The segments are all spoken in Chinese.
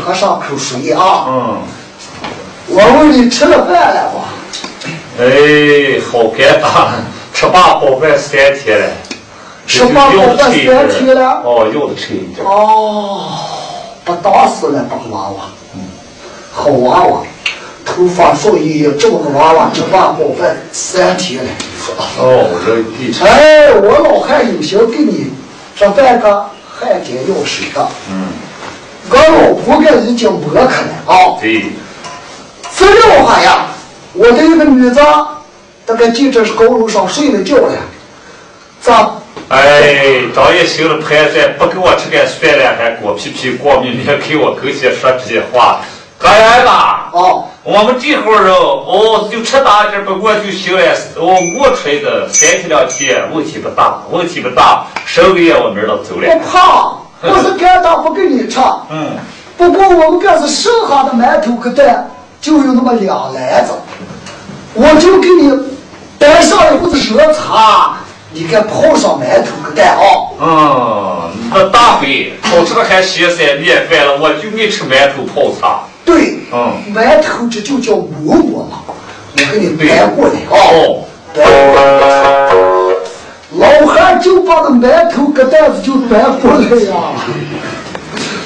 喝上口水啊。嗯。我问你吃了饭了不？哎，好尴尬，吃罢好饭三天了。吃罢好饭三天了。哦，有的吃一点。哦，不打死了，帮娃娃。嗯，好娃娃。头发少一样，这么个娃娃，吃饭饱饭三天了。哦，这哎，我老汉有心给你这半个汉奸要水的。嗯。俺老婆给已经磨开了啊。对。资料哈呀，我的一个女子，那个记者是高楼上睡了觉了。咋？哎，张爷行了盘算，不给我吃点蒜了，还锅皮皮光明面给我跟前说这些话。哥儿子，哦，我们这号人哦，就吃大点不过就行了。我我出来的三天两天问题不大，问题不大。十个月我明儿都走了。我怕，我是干大不给你吃。嗯。不过我们这是剩下的馒头和蛋，就有那么两篮子，我就给你带上一壶子热茶，你给泡上馒头和蛋啊。嗯，那大回好吃的还歇三面饭了，我就爱吃馒头泡茶。对，嗯，馒头这就叫馍馍嘛，我给你搬过来啊。哦，老汉就把那馒头搁袋子就搬过来呀。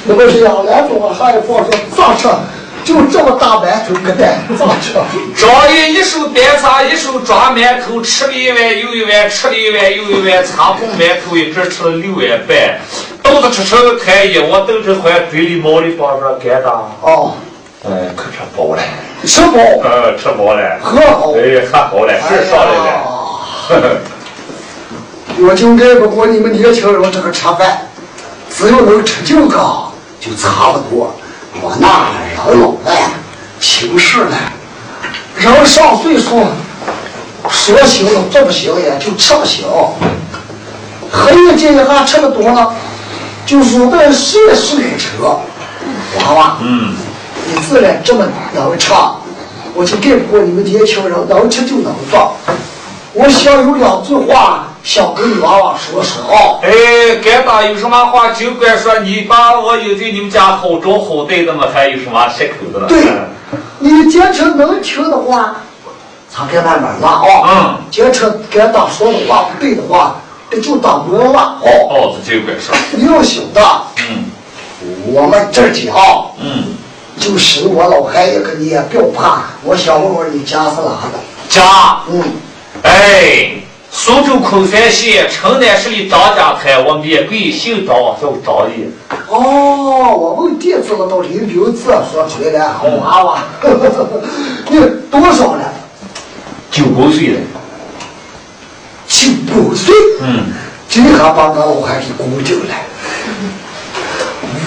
那不是呀，来中了，还一放说咋吃？就这么大馒头搁袋咋吃？张爷一手端茶，一手抓馒头，吃了一碗又一碗，吃了一碗又一碗，茶红馒头一直吃了六碗半，肚子吃成开眼，我等着还嘴里冒的光说干的。哦。哎，可吃饱了，吃饱，呃，吃饱了，喝好，哎，喝好了，事上来了。我就爱不过你们年轻人这个吃饭，只要能吃酒个就差不多。我那人老了，轻视了，人上岁数，说行了做不行也就吃不行。黑夜这一下吃的多了，就说的谁是来车，娃娃，嗯。你自然这么能吃，我就跟不过你们年轻人能吃就能做。我想有两句话想跟你娃娃说说啊。哎，干大有什么话就管说。你把我有对你们家好招好待的嘛，还有什么借口的了？对，你坚持能听的话，咱该慢慢拉啊。嗯。坚持干大说的话不对的话，这就当没了。哦哦，这就管说。你要晓得。嗯。我们这家。嗯。就是我老汉一个，你也不要怕。我想问问你家是哪的？家，嗯，哎，苏州昆山县城南市的张家滩，我免贵姓张，叫张毅。哦，我问地址了，到林彪字说出来了，好娃娃。你多少了？九九岁了。九九岁？嗯。这下把我我还给鼓定了。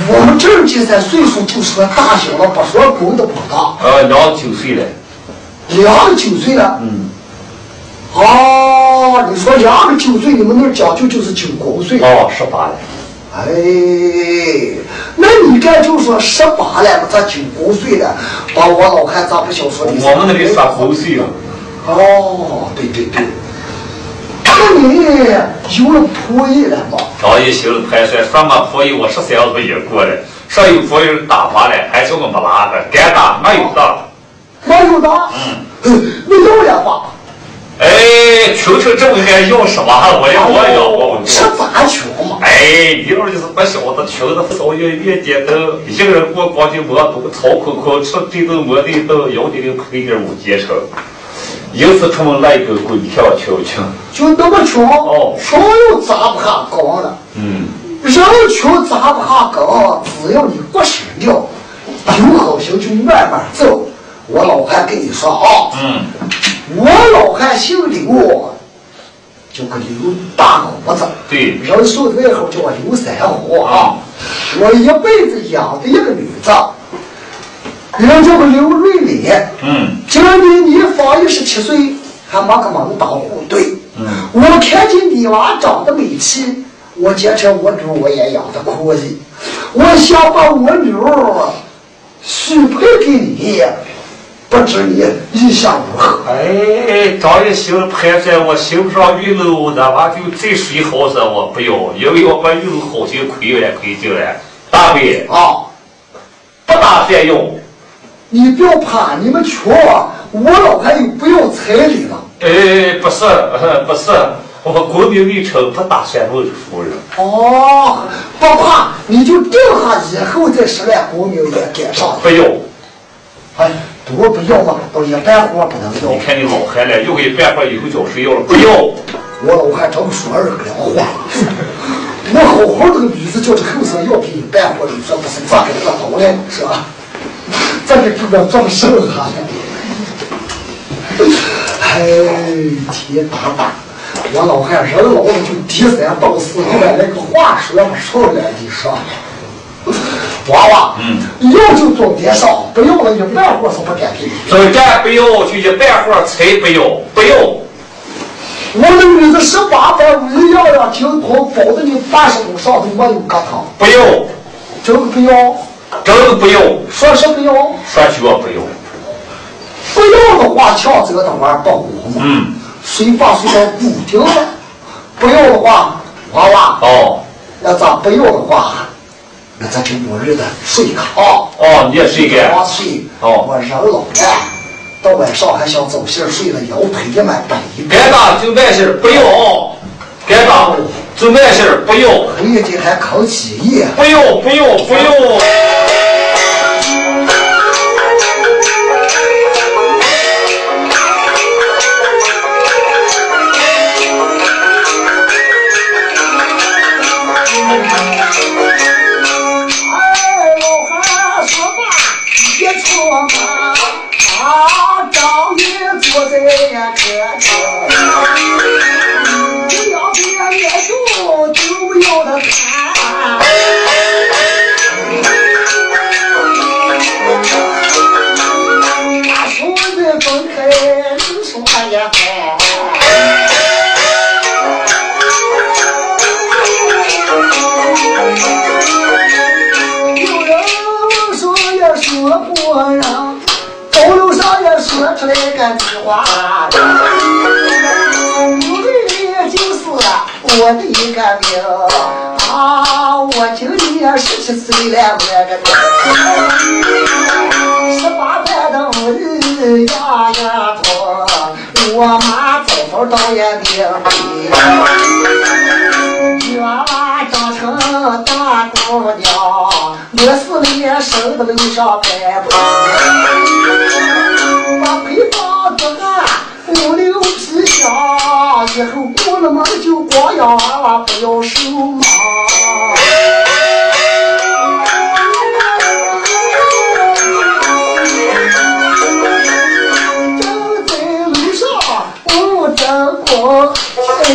我们这儿今年岁数就说大小了，不说公的不大。呃，两九岁了。两九岁了。嗯。哦，你说两个九岁，你们那儿讲究就是九公岁。哦，十八了。哎，那你这就说十八了，咋九公岁了？把我老汉咋不想说你？我们那里说公岁啊。哦，对对对。那你有了婆姨了吗？张爷行了盘算，什么仆役我十三岁也过了，说有仆役打发了，还叫我没拉的，该打没有打，没有打。嗯，你要了吧？哎，穷成这么还要什么？我要我要我。吃咋穷嘛？哎，你儿就是不晓得，穷的不少月月点头，一个人过光景馍都草空空，吃这顿馍的都要得个亏点五结成。因此，出门来个鬼跳秋穷，就那么穷，哦，穷又砸不下缸了。嗯，人穷砸不下缸，只要你不吃掉，有好心就慢慢走。我老汉跟你说啊，嗯，我老汉姓刘，叫个刘大胡子，对，人送外号叫刘三虎啊。我一辈子养的一个女子，人叫个刘瑞丽。嗯，今年你方一十七岁，还没个门当户对。嗯，我看见你娃长得美气，我坚持我女我也养的可以，我想把我女儿许配给你。不知你意下如何？哎，张一兴排在我心不上玉楼，哪怕就再水好子我不要，因为我把玉楼好心亏了亏尽了。大伟啊，不打算用。你不要怕，你们穷，我老还有不要彩礼了。哎，不是，不是，我国民未成，不打算论夫人。哦，不怕，你就定下以后再说了，国民也赶上。不用。哎。多不要嘛，到一半活不能要。你看你老汉了，又一半活以后叫谁要了？不要。我老汉真说二个了话。我好好的个女子叫这后生要给你半活，你说不是咋给他倒嘞？是吧？咋给这个装瘦哈？哎，天打打！我老汉人老了就第三道四，你把那个话说不出来，你说。娃娃，嗯，要就总点上，不要了一半活是不给你。总价不要，就一半活才不要，不要。我的女子十八般武艺样样精通，保证你八十五上头没有疙瘩。不要，真的不要，真的不要，说是不要，说绝不要。不要的话，抢走的玩不。嗯，谁把谁当固定了。不要的话，娃娃，哦，那咋不要的话？那咱就末日的睡炕。哦，你也睡个？我睡。哦，我人老了，到晚上还想早些睡了，腰腿也蛮白。该打就完事不要。该打就完事不要。黑天还扛起夜。不要不要不要。我的一个命啊！我今年十七岁了，我个，十八般的武艺样样通，我妈早早到也命女娃娃长成大姑娘，我四年生的楼上开铺，把配方做个五六皮箱，以后过了门就光养娃娃，不要手忙。正在路上我正过，哎，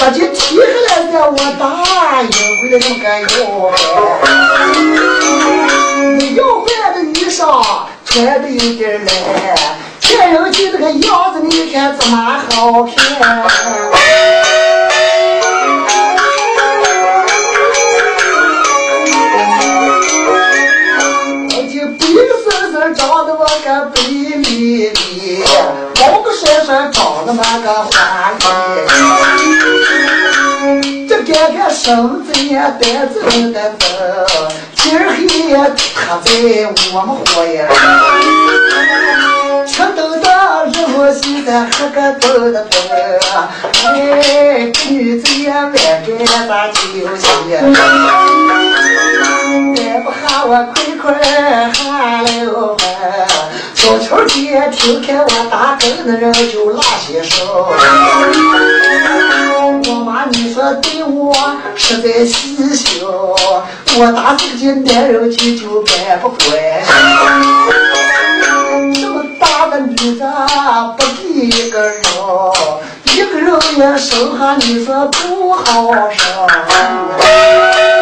把这提下来的我大一回来就该要你要换的衣裳穿的有点烂，看人去这个样子你看怎么好看？我就鼻子是长得我个白哩哩，毛个帅帅长得那个花哩。这看看身子呀，胆子的大，今儿黑呀他在我们火呀。吃豆的肉现在喝个豆的豆，哎，这女子也蛮干啥就行。再不喊我快快喊了饭，小秋天听看我打工的人就拉些手。我妈你说对我实在细心，我打这个男人就就干不乖。你咋不给一个人，一个人也生下你说不好生。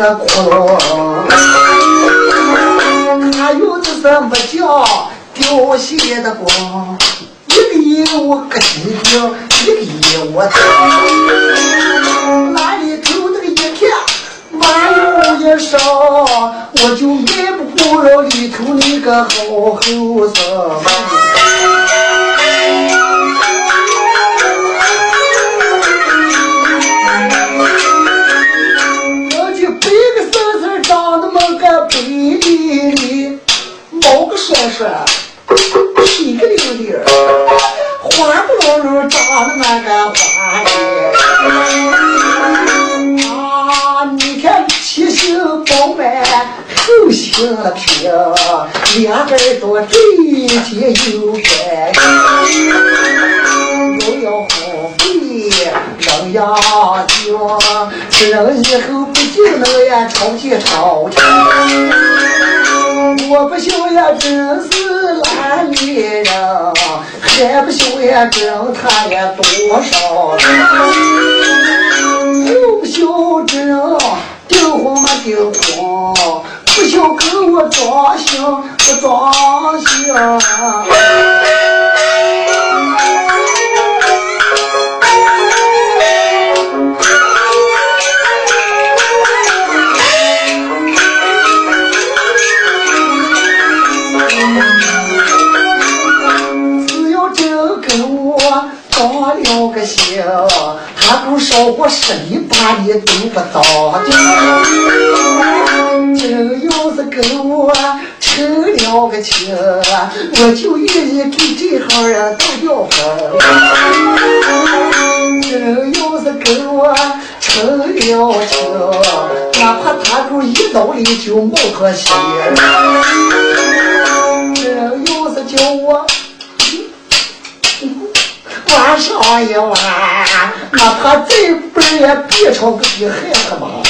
个窟窿，还有的是木匠掉线的光，口型平，两根多嘴尖又干，又要红肥能养精，吃了以后不就能呀超级超级。我不晓呀，真是烂女人，还不晓呀，真他呀多少人，又不晓真订婚没订婚，不要跟我装行不装不。少过十里八里都不到，真要是跟我成了个亲，我就愿意给这行人当吊粉。真要是跟我成了亲，哪怕他住一刀里就冒颗血。真要是叫我。晚上一晚，哪怕再笨也别成个比孩子嘛。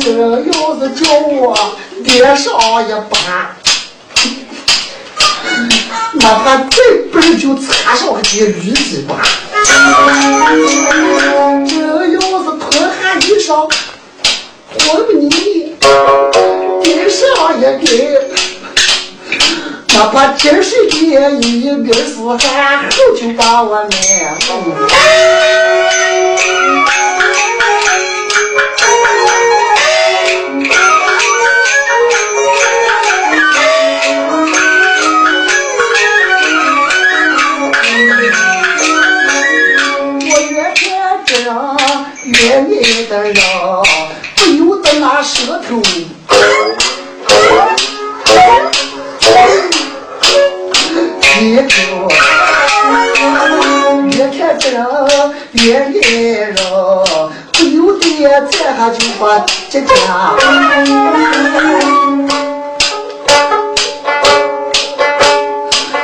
这要是叫我脸上一把，哪怕再笨就插上个几驴子巴。这要是脱下衣裳，活不腻，脸上也给。哪怕天水一边是寒，后就把我难。我越看这越美的人，不由得那舌头。越看这人越爱人，不由得这下就把这家。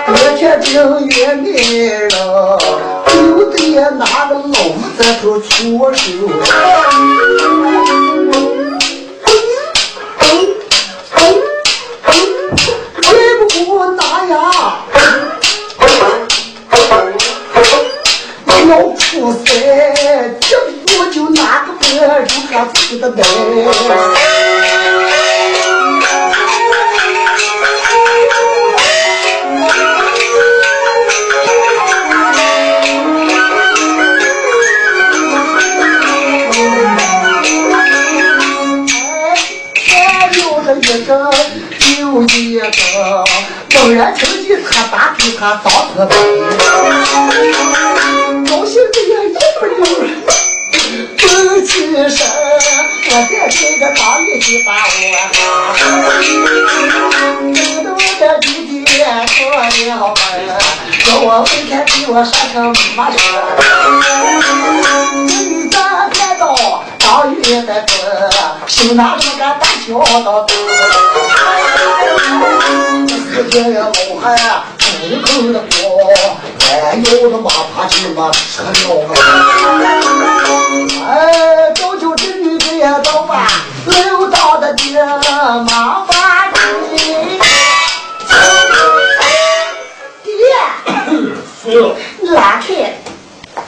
越看人越爱人，不由得拿个老木子头搓手。就塞，正我就拿个本人他死的呆。一个，猛然情急，他打给他刀子背。我为天替我说声妈事，你咋看到当雨的子，心哪这么个大跳到头，世界我还出口的过，还有的马爬去嘛吃了，哎，早就这女的也都把刘道的爹麻了，你拉开，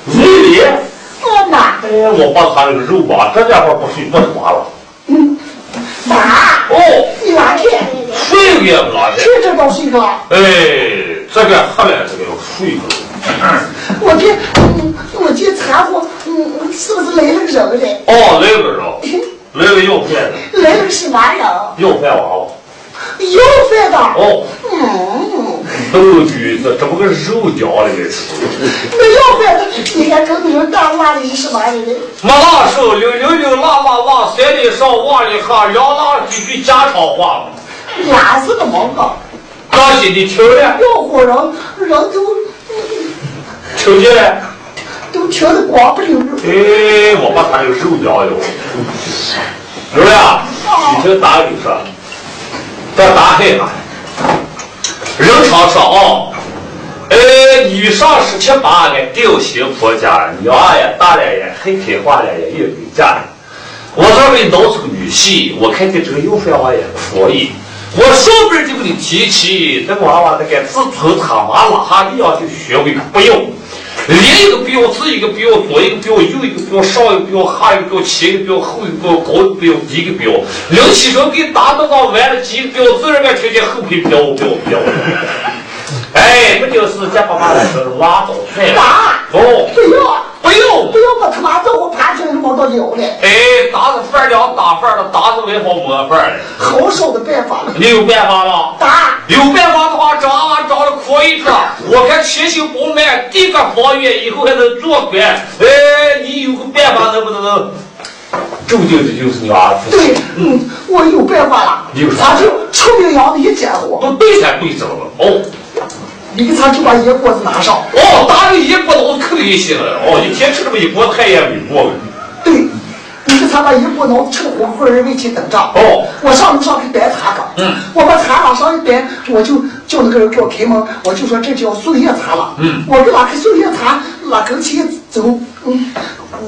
你里，我拿。哎，我把他那个肉吧，这家伙不睡不滑了。嗯，妈，哦，你拉开，睡个也不拉谁知道睡了？哎，这个喝了，这个要睡个。我这，嗯，我这掺和，嗯，是不是来了个人嘞？哦，来个人，来个要饭的，来了个什么人？要饭娃娃。要饭的。哦，嗯，豆局这这么个肉饺里面吃。那要饭的，你看跟你们大拉的是什么人嘞？没拉手，溜溜溜，拉拉拉，山里上，往里下，两拉几句家常话。拉是个么个？刚才你听了，要伙人，人都听见了？都听得光不溜溜。哎，我把他这个肉饺哟。刘亮，你听大理说，这大海啊，人常说啊，呃，女上十七八个定型婆家，娘也大了也黑开花了也也给嫁了。我这边闹出个女婿，我看见这个有饭娃也可以。我上边就给你提起，这个娃娃那个自从他妈拉下你要就学会不要，连一个标字一个标，左一个标，右一个标，上一个标，下一个标，前一个标，后一个标，高一个标，低一个标。刘启成给打到到完了几个标，自然个听见后边标标标。哎，不就是叫爸爸来说是挖早菜打哦，不要，不用。不要把他妈叫我爬起来摸到腰了。哎，打是饭量打饭了，打着外好摸饭了。好少的办法了。你有办法吗？打，有办法的话，长啊长得可以着。我看前行不慢，第个方圆以后还能做官。哎，你有个办法能不能？注定的就是你儿子。对，嗯，我有办法了。有啥他就臭名扬的一家伙，都对才对着了。哦你给他就把野锅子拿上。哦，打个一锅脑子可厉害了。哦，一天吃这么一锅菜也没过。对，你给他把野锅脑子吃的火乎人为去等着。哦，我上楼上去摆茶岗。嗯，我把茶往上一摆，我就叫那个人给我开门，我就说这叫素叶茶了。嗯，我给拉开素叶茶，拉跟前走，嗯，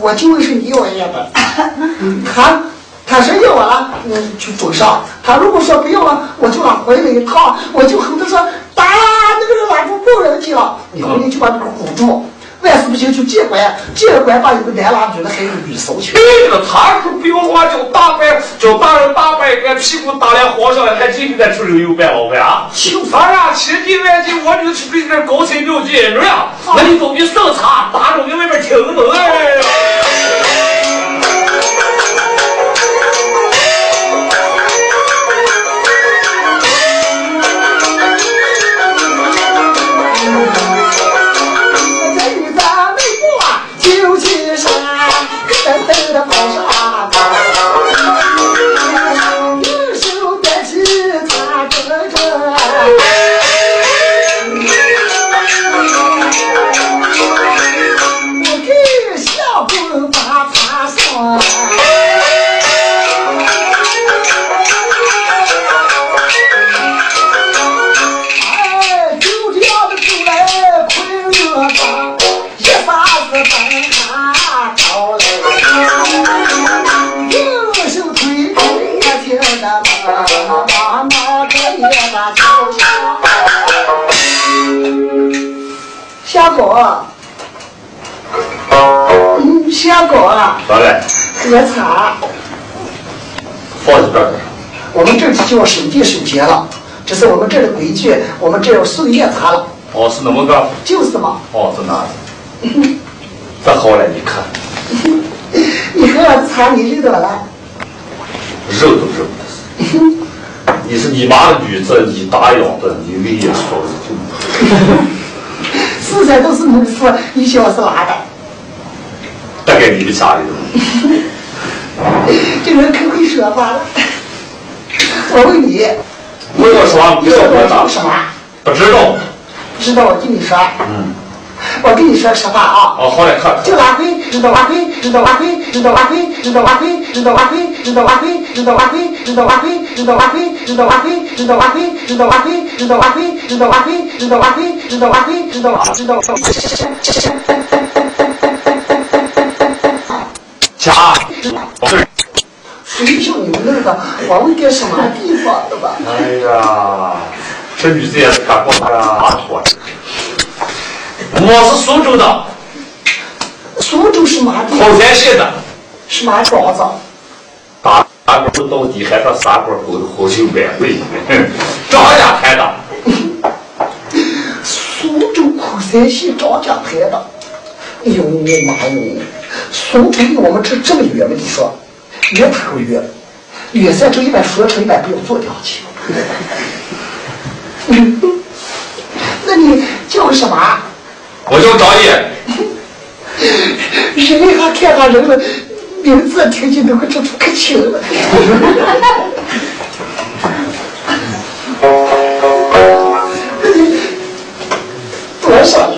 我就问是你要也的，他。他说要我了，嗯，就准上。他如果说不要了，我就往回来一趟，我就和他说，打那个人拉住不人去了，你回去就把那个护住。万事不行就借拐，借了拐把一个男拉住了，还有个女搜去。对了，他说不用话叫大拐，叫大人大拐个屁股打两皇上了，还这个在出手有办老板啊！哎呀，千金万金，我就去给点高材妙计，是吧？那你走去搜查，打着在外面听着哎。小狗，嗯，小狗啊，咋了？喝茶。放在这儿。我们这就要守地守节了，这是我们这儿的规矩，我们这儿要送夜茶了，哦，是那么个。就是嘛。哦，是那子。这好了，你看，你喝了这茶，你认得了？肉都肉的是。你是你妈的女子，你打养的，你唯一说的就。四在都是你说，你小是哪的？大概你的家里头。这人可会说话了。我问你，问我说，你说我叫什么？不知道。不知道，我跟你说。嗯。我跟你说实话啊。哦，好嘞，看。就挖灰，知道阿辉，知道阿辉，知道阿辉，知道阿辉，知道阿辉，知道阿辉，知道阿辉，知道阿辉，知道阿辉，知道阿辉，知道阿辉，知道阿辉，知道阿辉，知道阿辉，知道阿辉，知道阿辉，知道知道。家。谁叫你们那个往个什么地方的吧？哎呀，这女子也是干过大活。我是苏州的。苏州是哪地？后山县的。是哪庄子？大大官不到底，还到三官后后修百岁。张家台的。苏州后山县张家台的。哎呦妈哟！苏州离我们这这么远吗？你说，远不够远？远在这一般说成一般不要坐掉去。那你叫什么？我叫张爷。人还看上人了，名字听起都快这出可亲了。多少？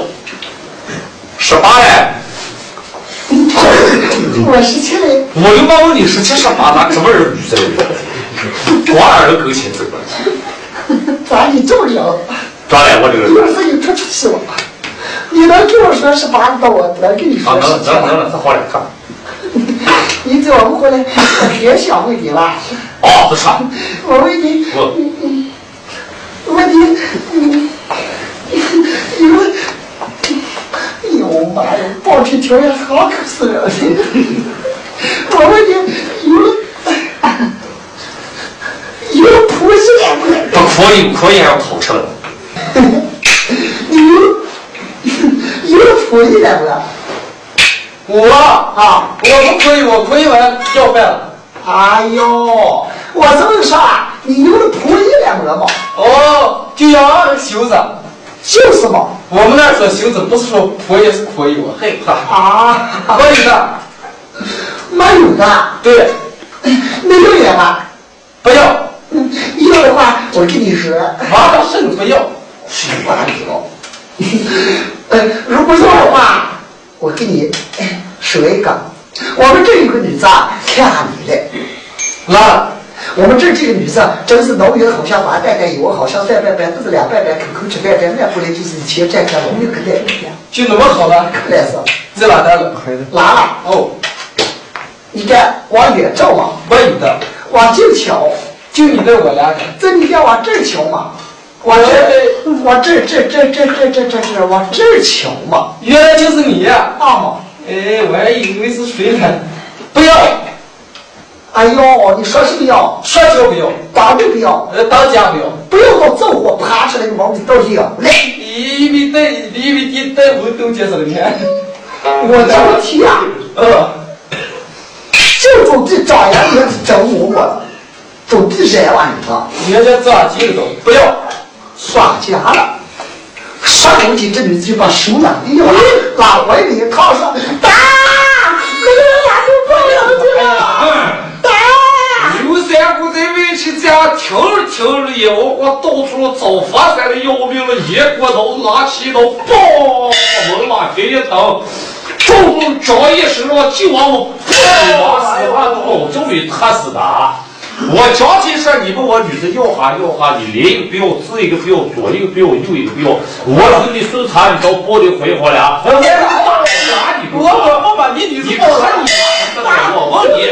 十八嘞。我十七嘞。我又问问你十七十八，那什么人女生？光耳朵够亲这个。咋你这么着？咋嘞？我这个。儿子你出出息了。你能跟我说十八个，我能跟你说十七。能能能，这好嘞，看。你叫我们回来，我别想问你了。哦，不是。我问你，我问你，你你们，哎呦妈呀，报题条件好可死了！我问你，你有有婆媳两个？不可以，可以还要考出来。有。有可以了不？我啊，我不可以，我可以完要饭了。哎呦，我这么说，你有了可以了没嘛？哦，就要袖子。就是嘛。我们那说袖子，不是说可以是可以，我害怕。啊，可以的。没有的。对。那要也吗？不要。要的话，我跟你说。马上甚至不要。是不知道。呃，如果要的话，我给你说一个。我们这有个女子看上你了，那我们这几个女子真是脑圆好像玩带带油，好像带拜拜都是两拜拜，口口吃拜拜，面过来就是一千站看龙有个带一样。就那么好了？可来是。在哪待了？哪了？哦，你看往远照嘛，没有的，往近瞧，就你带我俩的。这你看往这瞧嘛。往这，往这，这，这，这，这，这，这，这，往这儿瞧嘛！原来就是你呀！啊嘛！哎，我还以为是谁呢？不要！哎呦，你说什么要？说就不要，当就不要，呃，当家不要，不要到走火爬出来的毛病到底要来！因为带，因为你带我都接受了，你看，我着急啊！呃，就种地张扬，也是整我我，种地热完你说，人家抓紧了，不要。耍家了，上楼梯这女子就把手拿的要拉怀里，她说：“打，那个俺就不要去了。”打，刘三姑在围棋家听着听着也我我到处找发财的要命了，一过头拿起一刀，嘣，猛拉开一蹬，中张一身上就往我一把四万刀就给他死的。我讲起说，你问我女子要哈要哈，你连一个不要，左一个不要，左一个不要，右一个不要。我是你孙茶，你到包里回回来。我我我把你女子抱上你，我问你，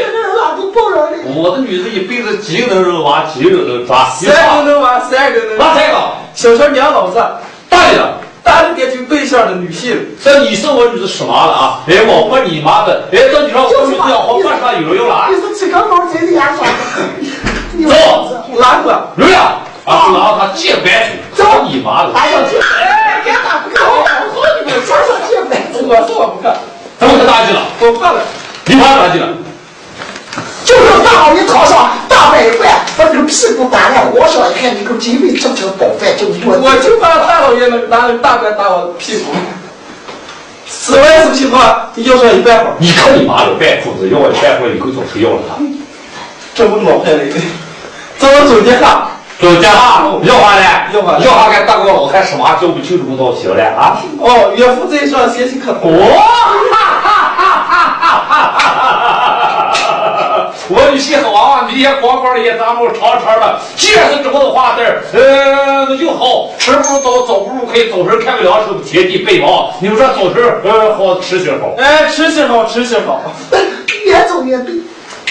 我的女子一辈子几个能扔完，几个能抓？三个能完，三个能。哪三个？小小娘老子，大的。大的点就对象的女性，这你是我女子什么了啊？哎，我问你妈的！哎，这你说我女子要好饭上有用 了？你是吃个毛贼的牙刷？走，拉过来，刘亮，啊，然后他借白去，走你妈的！哎呀，哎，别打不看，我好你们啥时候借白？我说我不看，他们可打击了，我怕了，你怕打击了？就是大好的套上把你个屁股打烂。我小一看，你个金卫吃不成饭，就你我我就怕大老爷能拿大棍打我屁股。死了也死不，要上一半。你看你妈的半裤子，要我一半裤，你够早就要了他。这不老坏了，这我总结哈。总结哈，要啥嘞？要啥？要啥？该大哥，我看什么叫不清楚不闹行了啊？哦，岳父在上，心情可多。哈哈哈哈哈哈哈哈！我的心好啊，你也光光的，也咱们长长的，既然是这么个话字儿，呃，那就好，吃不如早，早不如可以早晨看个两手，天地备忘。你们说早晨，呃，好吃些好。哎，吃些好，吃些好，越走越对。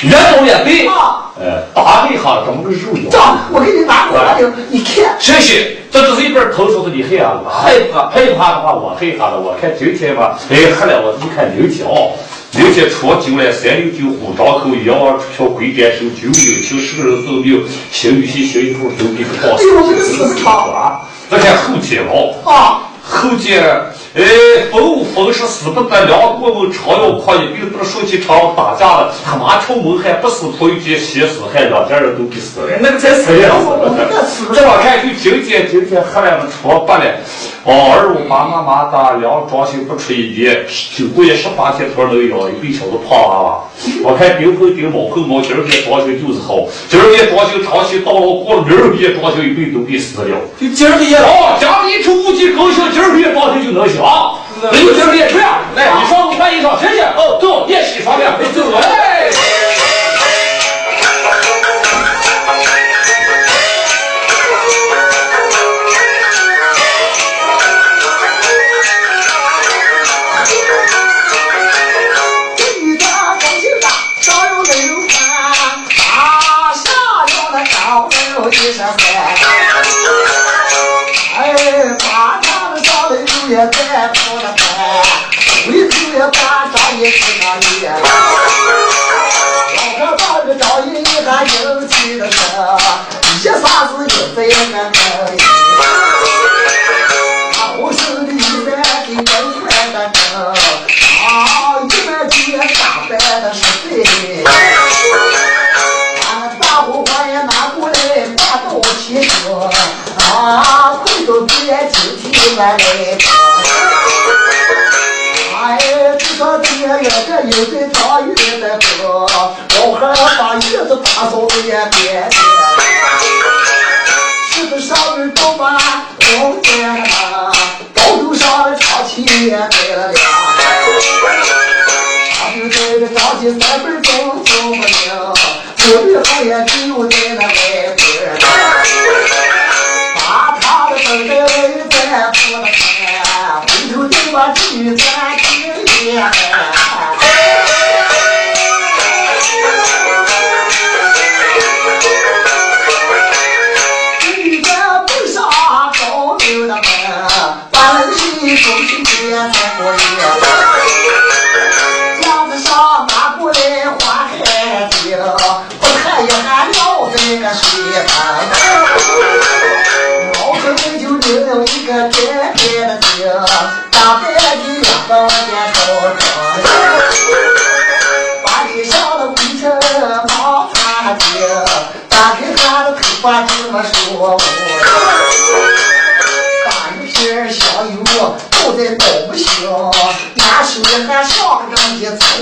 越走越对啊！呃，打一下怎么个肉药？这我给你拿过来的，你看。谢谢，这只是一本投书的，你害怕了？害怕，害怕的话，我害怕了。我看今天吧，哎，喝了我一看六天啊，六天初九了，三六九虎张口，一二票鬼点手，九九九十个人送命，行与行行一步走一个道。哎呦，这个死不长啊！再看后天哦。啊。后天，哎，风风是死不得，两过门常要狂，一病不是说起常打架了，他妈跳门还不死，头一天先死，还两家人都给死了。那个才死呀！这我看就今天，今天喝了初八了，哦，二五妈妈妈大，两装修不出一年，九个月十八天头能养一对小子胖娃娃。我看顶头顶毛后毛，今儿天装修就是好，今儿天装修长期到了过了，明儿天装修一对都给死了。就今儿天哦，家里一出五级高兴。今儿个月装修就能行，没有今儿练拳，来，你上我换衣裳，谢谢。哦，走，练洗床的，走，来。把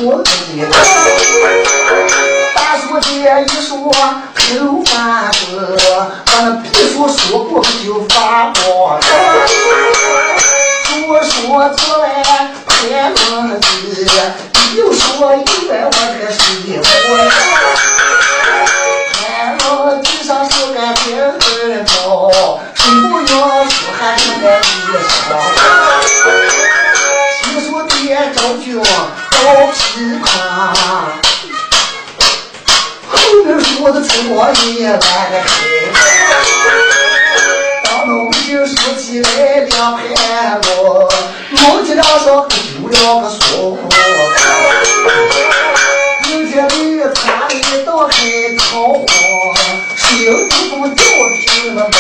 我的搓子的。大叔这一说头发子，把那皮肤说过就发光。说说出来拍门子，又说一百万个水货。拍门地上是个金儿高，水不要说还是个衣裳。听说爹周军好皮宽，后面说的春光也来个黑。当农民说起来两盘路，农机梁上丢了个锁。明天里村里都开桃花，新祖宗掉的是那没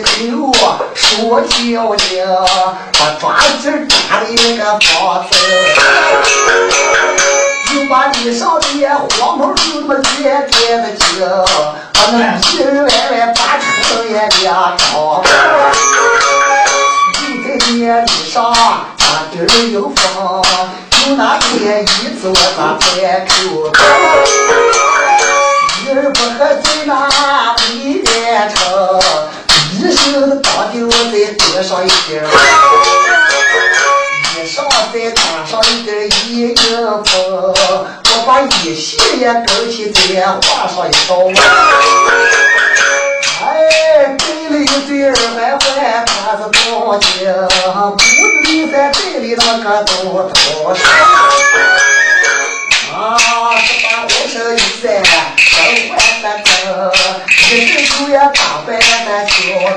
这个街头说交警，把抓紧打的那个房子。就把你上的黄毛就那么天天的听，把那里里外外八成也两张。就在年里上，咱这儿有风，就那天一走咱开口，一儿不喝醉那里边城，一手的当丢再多上一点衣裳再穿上一根衣领风，我把衣袖也勾起再画上一道纹。哎，背了一对二环环，穿着高襟，裤子里再背里那个兜头绳。啊，这把红绳一塞，身环三根，这头也打扮的漂亮。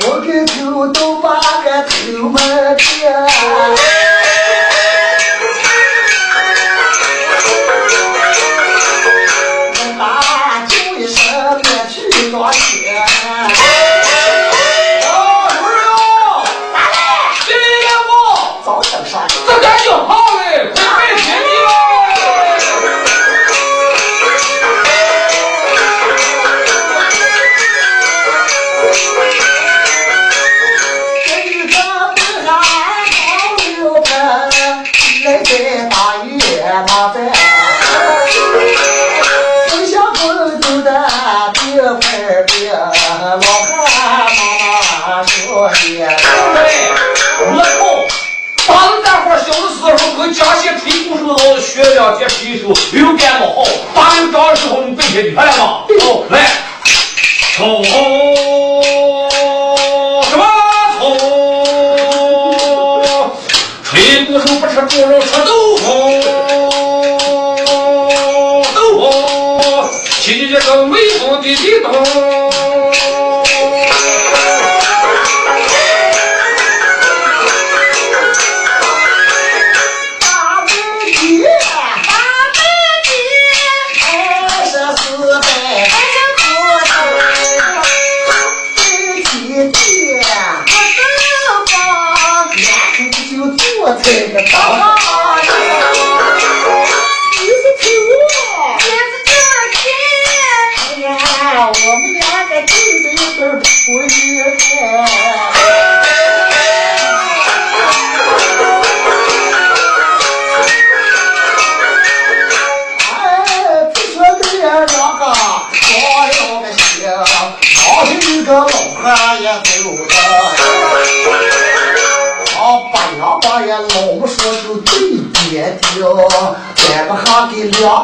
我跟头都把个头门点。吹鼓手老学两节皮手，有感冒好。打有仗的时候你背下你看来吗？哦，来，冲什么冲？吹鼓手不吃猪肉，吃豆腐，豆腐，骑着个威风的地咚。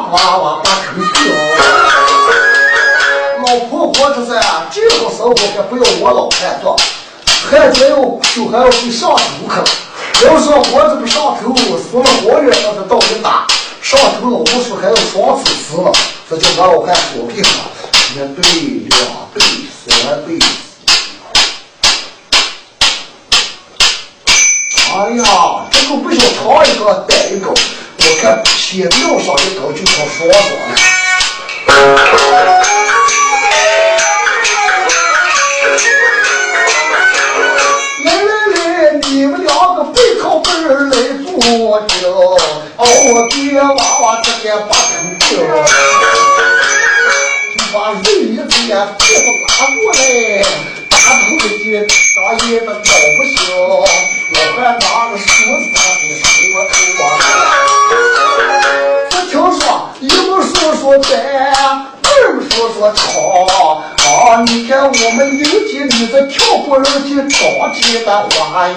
给两娃娃把头掉。老婆婆这是这种生活可不要我老汉做，汉奸要就还要去上头去。要说活着不上头，死了活着那是道理大。上头老婆说还要双手死了，这就把老汉说病了。一对、两对、三对。哎呀，这个不想长一个短一个，我看铁料上一个就成双双了。来来来，你们两个背靠背儿来坐着，哦，爹娃娃这个把头掉，就把肉一子呀屁股拉过来，大头的就大爷的搞不行，老汉拿个梳子他给梳我头啊。我听说一不说说白，二不说说长啊！你看我们有天你这跳过人去长天的花园，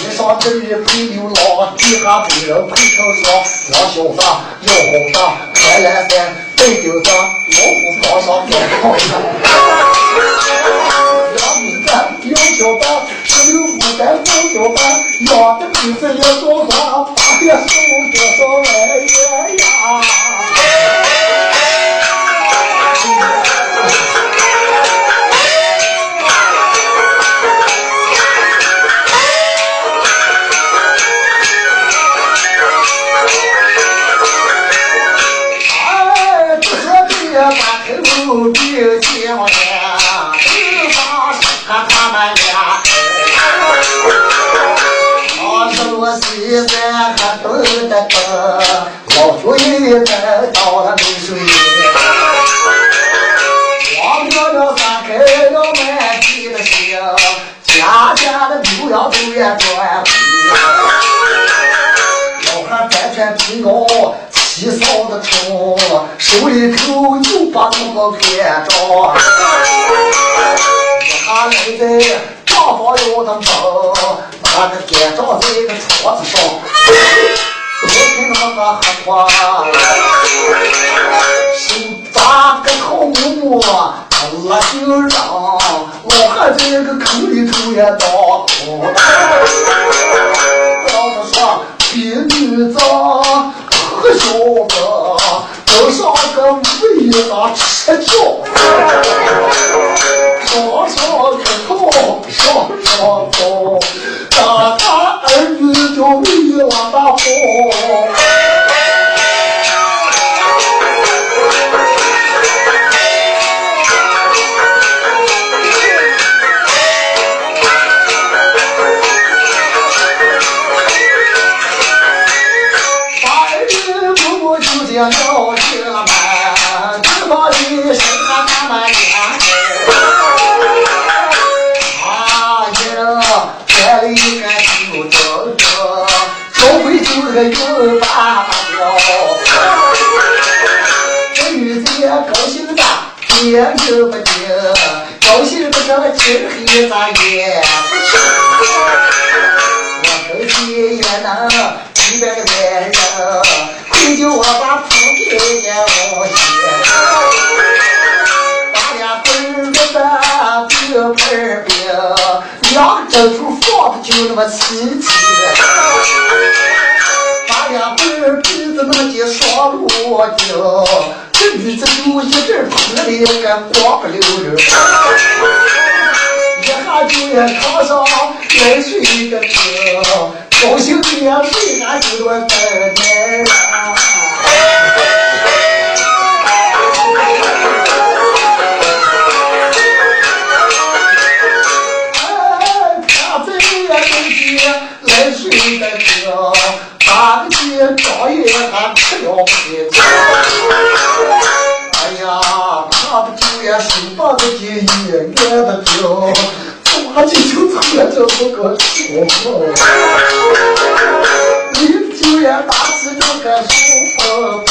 天上这一陪牛郎，地下陪人陪成双，两小子要红的，开蓝山背丢子，老虎床上盖好上。两米三，两小子，十六牡丹三小班，养的鼻子也多大，八月十五多少来月呀？头别见我呀，头发看他们俩。啊，这我西山还都得得，老祖爷得到了流水。忘掉了三开了满地的星，家家的牛羊都也转回。老汉单穿皮袄，七嫂子冲，手里头就把那个看着。他来在丈房要的门，把那个干仗在个窗子上，我看那个黑花，手抓个套木木，我就让老汉在个口里头也当空。要是说比女子和小子，上个武艺上吃酒。上上可头，上上高，大他儿女就为往大跑。也有不定，高兴的这个今黑咱也不清。我手机也能几百个男人，愧疚我把铺给也我写。把俩棍子的冰盆冰，两个枕头放的就那么齐齐。把俩棍儿鼻子那么的双路径，这女子就一阵哭的个光不溜溜。一下就也扛上来水的瓶，高兴的也睡俺就多等人。哎，他这也东西来水的瓶，打个鸡张也还吃了不得。哎呀，他不就也手把个鸡一圆的瓶，抓起就喝着不个手。你就也拿起那个手风风，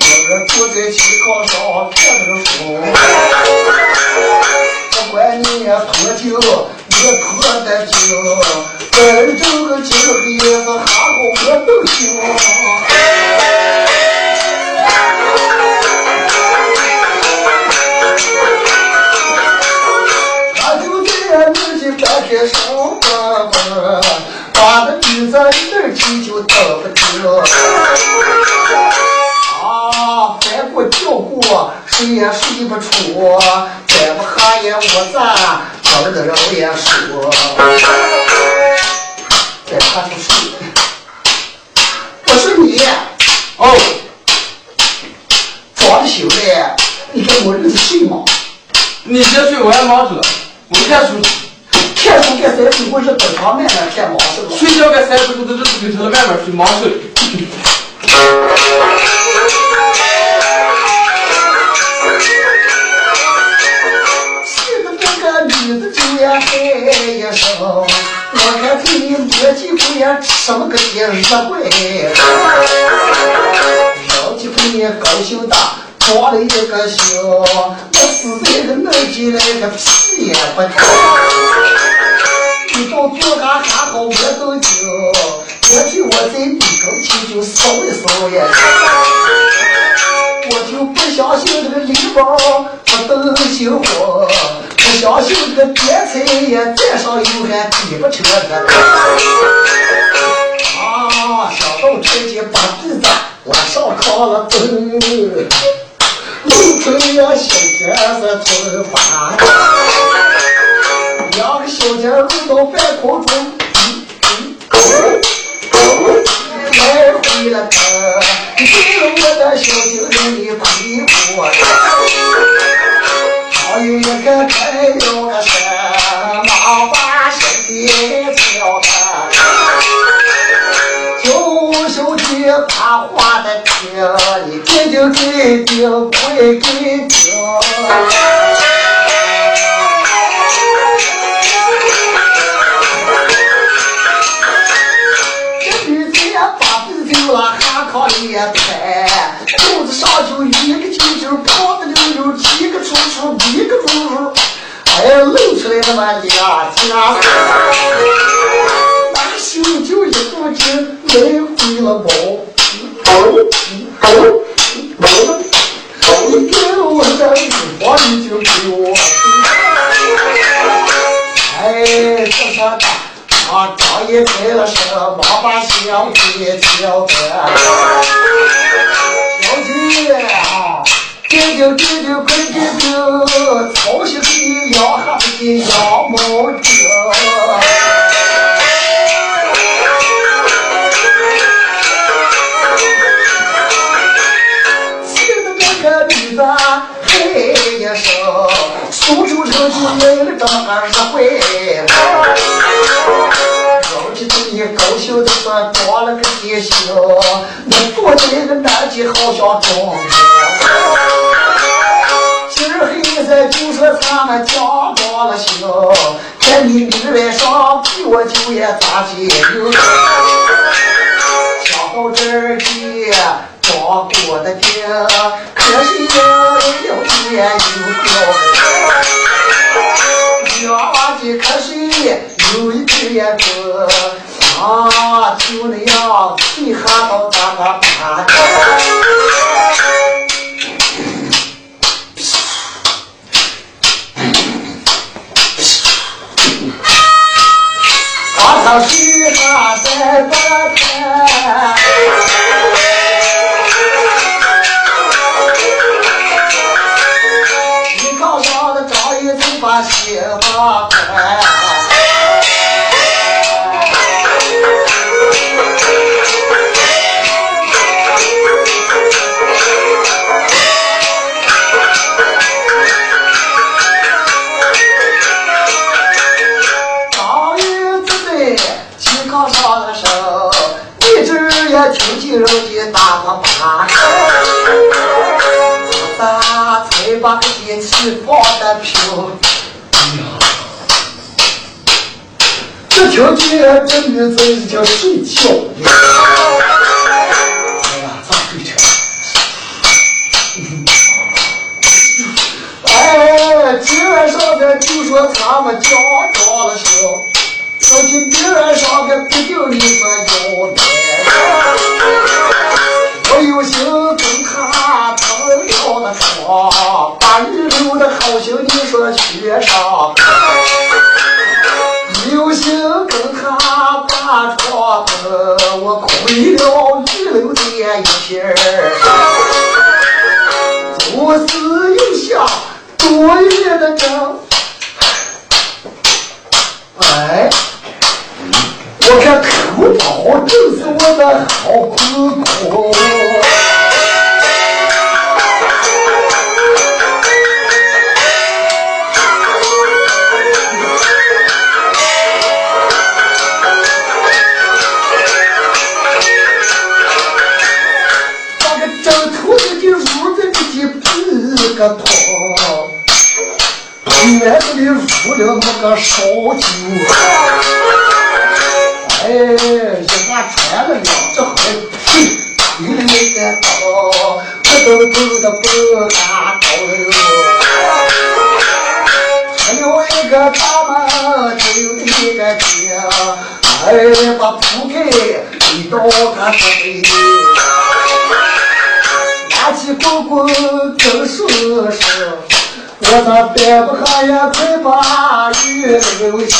我坐在气炕上看着书。不管你喝酒，你喝的酒，真正的酒黑子哈好我都行。他就在自己白天上班，把那女子一儿去就等不着。啊，翻过叫过，谁也睡不出，再不下也我咱找的人也说，再下去睡。我说你，哦，装的修的，你跟我日子睡吗？你先睡，我还忙着呢。我看书，看书干啥睡？我是本场慢慢看忙，是吧？睡觉该三十分钟，日子跟成了外面睡，忙睡。也喊一声，我看看你年纪不也什么个节日会？老几回也高兴的装了一个心，我死在个那进来个屁也不听。一到坐干还好我都听，我听我在里头去就搜一搜呀。我就不相信这个礼包不等幸福，不相信这个点菜也沾上油还比不成个。啊，想到这间把地子我上炕了走，露出呀小尖子头发，两个小尖露到半空中，来回了头。给我的小精灵你陪我，我有一个朋友，个什么把心的交他，就兄弟话的听，你听听听听快听听。露出来那么两家，那心就一股劲来回了跑，跑跑跑，你给我的地方你就给我，哎，这是大。啊，张一开了车，忙把小姐叫的，小姐啊，丢丢丢丢快丢丢，操心的养孩子养毛猪。咋接应。讲到这儿去，装过的天，可是也有天有掉。两娃的可是有一天个。啊，就那样，你喊到咱个班。刚才水还在半开，个电器放的平。哎呀，这条街这女子叫睡觉的。哎呀，咋睡着？哎，今晚上的就说他们家装了修，说今明晚上的不定你是要来。我有心跟他成了的双，把你留的好心你说学上。有心跟他把床碰，我亏了玉楼的一片儿。我是有下多余的账，哎。我看口桃正是我的好哥哥。个痛，院子里屋了那个烧酒。哎，人家穿了两只好皮，里面的刀，不都都的不干刀。还有一个大门，只有一个街，哎，把铺盖一刀个碎。天气公公真舒适，我咋憋不呀？快把雨留下！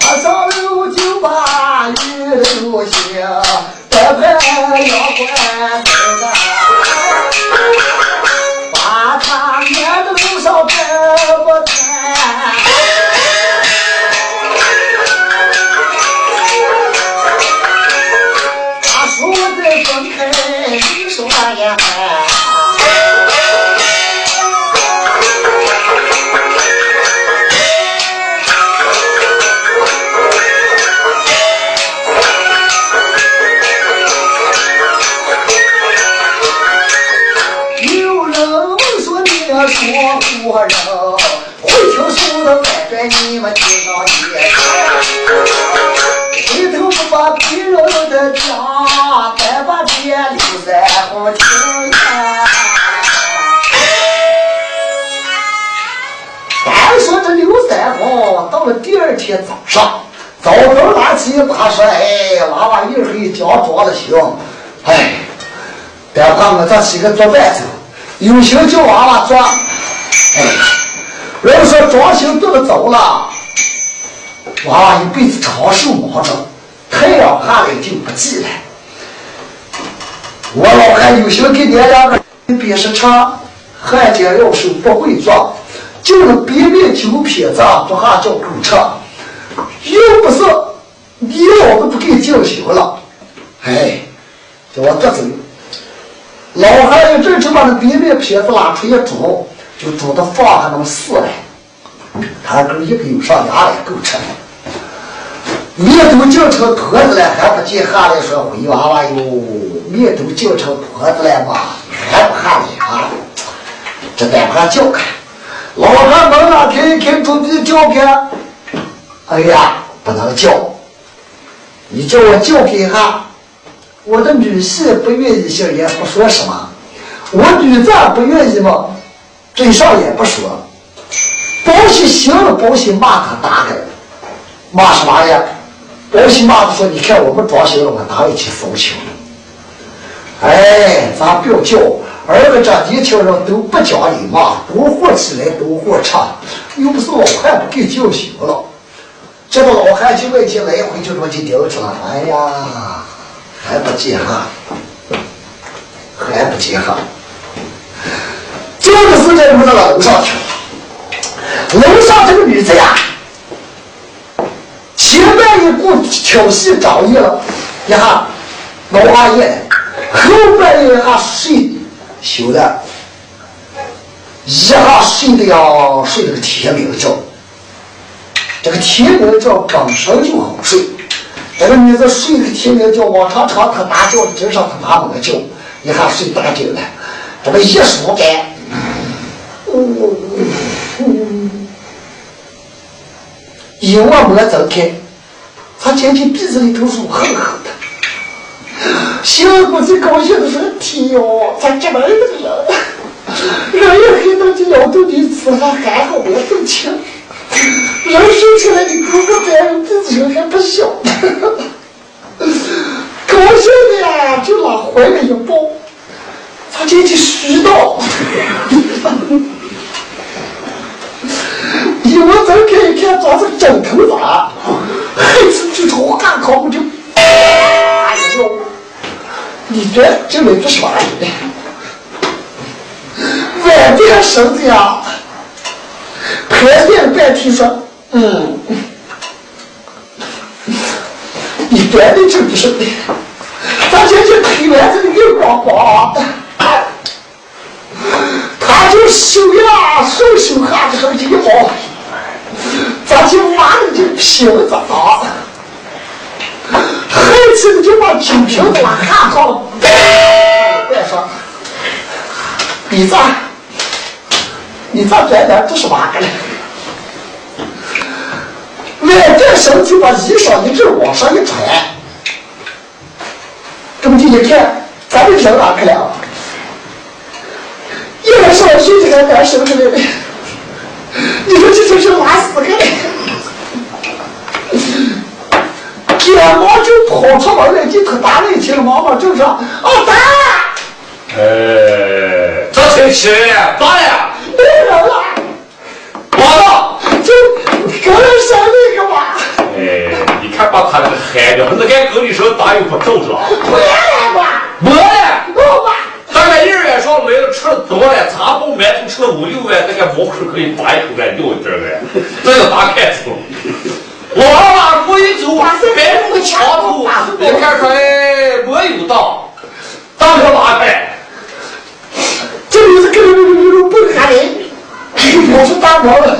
马上溜就把雨留下，别怕我这起个做饭去，有心叫娃娃做。哎，人说装修做的早了，娃娃一辈子长寿忙着，太阳下来就不记了。我老汉有心给你两个，别是长，汉奸要是不会做。”就是别面酒撇子，做下叫狗吃，又不是你老子不给叫醒了，哎，叫我这走。老汉一阵就把那别面撇子拉出一煮，就煮的放下那么四来，他哥一个有上牙来够吃。面都叫成坨子了，还不进下来说回娃娃哟，面都叫成坨子了嘛，还不下来啊？这待会叫开。老汉门啊，开开，准备叫开。哎呀，不能叫！你叫我叫开一下，我的女婿不愿意行，也不说什么。我女婿不愿意嘛，嘴上也不说。保喜行了，保喜骂他打开，骂什么呀？保喜骂他说：“你看我们装修了，我哪有去搜求？哎，咱不要叫。儿子这年轻人都不讲理嘛，多活起来多活差，又不是老汉不给叫醒了。这个老汉就外去来回就这么就盯着了。哎呀，还不接哈，还不接哈。这个时间，我到楼上去了。楼上这个女子呀，前半一股调戏张爷了，一下老阿爷，后半夜一下睡。休的，一下睡的呀，睡了个天明觉。这个天明觉本身就好睡。这个女子睡个天明觉，往常常她大觉的今上她打不个觉，一下睡大觉了。这么一舒干，嗯嗯，一往没睁开，他听见鼻子里头是哼哼的。小姑子高兴的说：“天哟，咋这么冷了？人也黑到这腰肚里吃还还好我都轻。人生出来的哥哥在人鼻子上还不小，高兴的呀就拿怀里一抱，他进去虚到，一我睁开一看，装是枕头子，黑子就朝干靠不就，哎呦！你这这没做啥。的，外边生的呀，拍电半天说，嗯，你别的这不是的，咱这这拍完这个月光光，他就手呀手手下这个一毛，咱就挖的就平着啊。黑气的就把酒瓶子拉下好了，别说，你咋，你咋转点这是哪个嘞？外边身就把衣裳一直往上一穿，这么就一看，咱们人哪去了？一晚上睡起来干什么来了？你说这就是拉死个嘞？连忙就跑出门来，就可打了一听，妈妈就说：“哦，打！”哎，这挺气人呀，咋了？没人了。妈妈，就刚才生那个嘛。哎，你看那该跟你说打又不走了。没来过。没了。老爸。大概一二月上没了，吃了多了，茶包馒头吃了五六碗，那个毛是可以打一口来掉一点儿 这要打开走。我娃过一走，摆弄个枪头，你看说哎，没有到，当个拉开，这里是根本就不可能，我是打光了，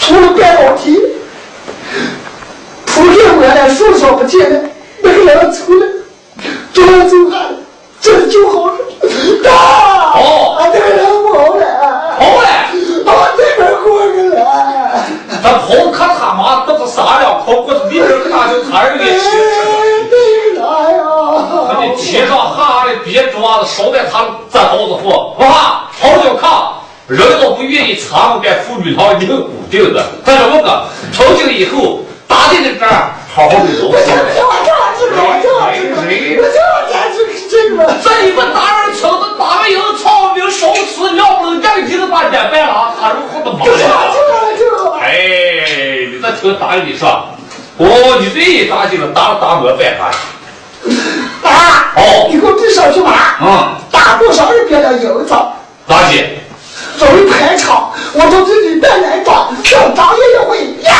除了半导体，出去我连树上不见了，那个人出来，出来走汉，这就好了。啊！哦，那个人跑了，跑了，到这边过去了。他跑可他妈不知啥了，跑过去那边大就他儿里去。对了呀！他的天上哈的别抓子烧在他这刀子后，哇，跑就看。人都不愿意藏着，给妇女堂硬固定的。他怎么？从今以后，打的，这仗？好好的不。我不行，我就要个，我就要个，我就要听这这个。这一个大人请的八个营的创兵首次要不能干，急的把脸办了，他如何的忙呀？我就要听。哎，你这听大人你说，哦，你这一大进的打打我白他。爸，哦，你给我闭上去吧。嗯，打多少人别的营操。垃圾。作为排场，我都自己带来找，想当也会呀。